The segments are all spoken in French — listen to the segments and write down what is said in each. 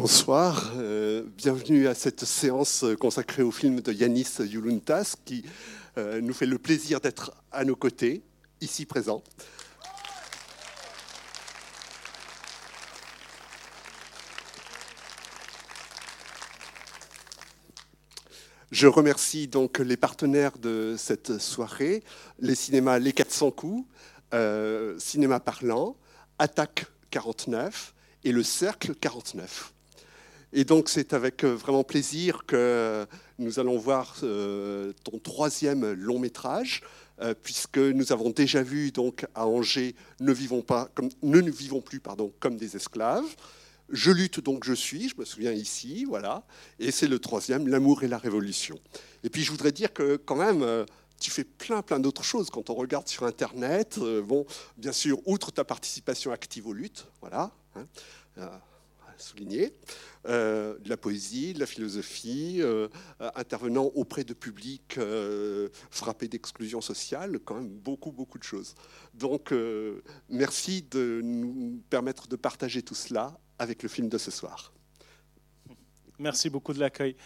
Bonsoir, euh, bienvenue à cette séance consacrée au film de Yanis Youluntas qui euh, nous fait le plaisir d'être à nos côtés, ici présent. Je remercie donc les partenaires de cette soirée, les cinémas Les 400 coups, euh, Cinéma Parlant, Attaque 49 et le Cercle 49. Et donc c'est avec euh, vraiment plaisir que nous allons voir euh, ton troisième long métrage, euh, puisque nous avons déjà vu donc à Angers Ne vivons pas ne nous vivons plus pardon comme des esclaves. Je lutte donc je suis, je me souviens ici, voilà. Et c'est le troisième, L'amour et la révolution. Et puis je voudrais dire que quand même, tu fais plein plein d'autres choses quand on regarde sur Internet. bon, bien sûr, outre ta participation active aux luttes, voilà. Hein, souligner, euh, de la poésie, de la philosophie, euh, intervenant auprès de publics euh, frappés d'exclusion sociale, quand même beaucoup, beaucoup de choses. Donc, merci de nous permettre de partager tout cela avec le film de ce soir. Merci beaucoup de l'accueil.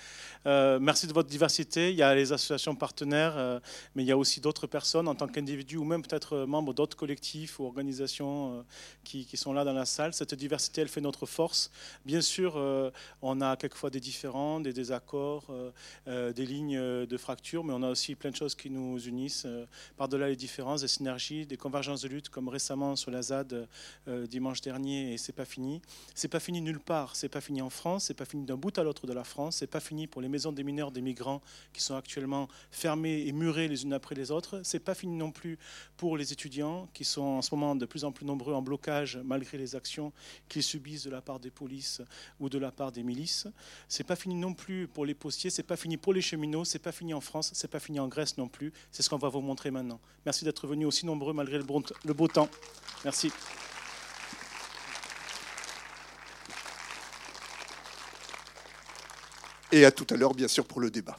Euh, merci de votre diversité. Il y a les associations partenaires, euh, mais il y a aussi d'autres personnes en tant qu'individus ou même peut-être euh, membres d'autres collectifs ou organisations qui, sont là dans la salle. Cette diversité, elle fait notre force. Bien sûr, on a quelquefois des différends, des désaccords, des lignes de fracture, mais on a aussi plein de choses qui nous unissent par-delà les différences, des synergies, des convergences de lutte, comme récemment sur la ZAD dimanche dernier, et c'est pas fini. C'est pas fini nulle part. C'est pas fini en France. C'est pas fini d'un bout l'autre de la France. C'est pas fini pour les maisons des mineurs des migrants qui sont actuellement fermées et murées les unes après les autres. C'est pas fini non plus pour les étudiants qui sont en ce moment de plus en plus nombreux en blocage malgré les actions qu'ils subissent de la part des polices ou de la part des milices. C'est pas fini non plus pour les postiers, c'est pas fini pour les cheminots, c'est pas fini en France, c'est pas fini en Grèce non plus. C'est ce qu'on va vous montrer maintenant. Merci d'être venus aussi nombreux malgré le beau temps. Merci. Et à tout à l'heure, bien sûr, pour le débat.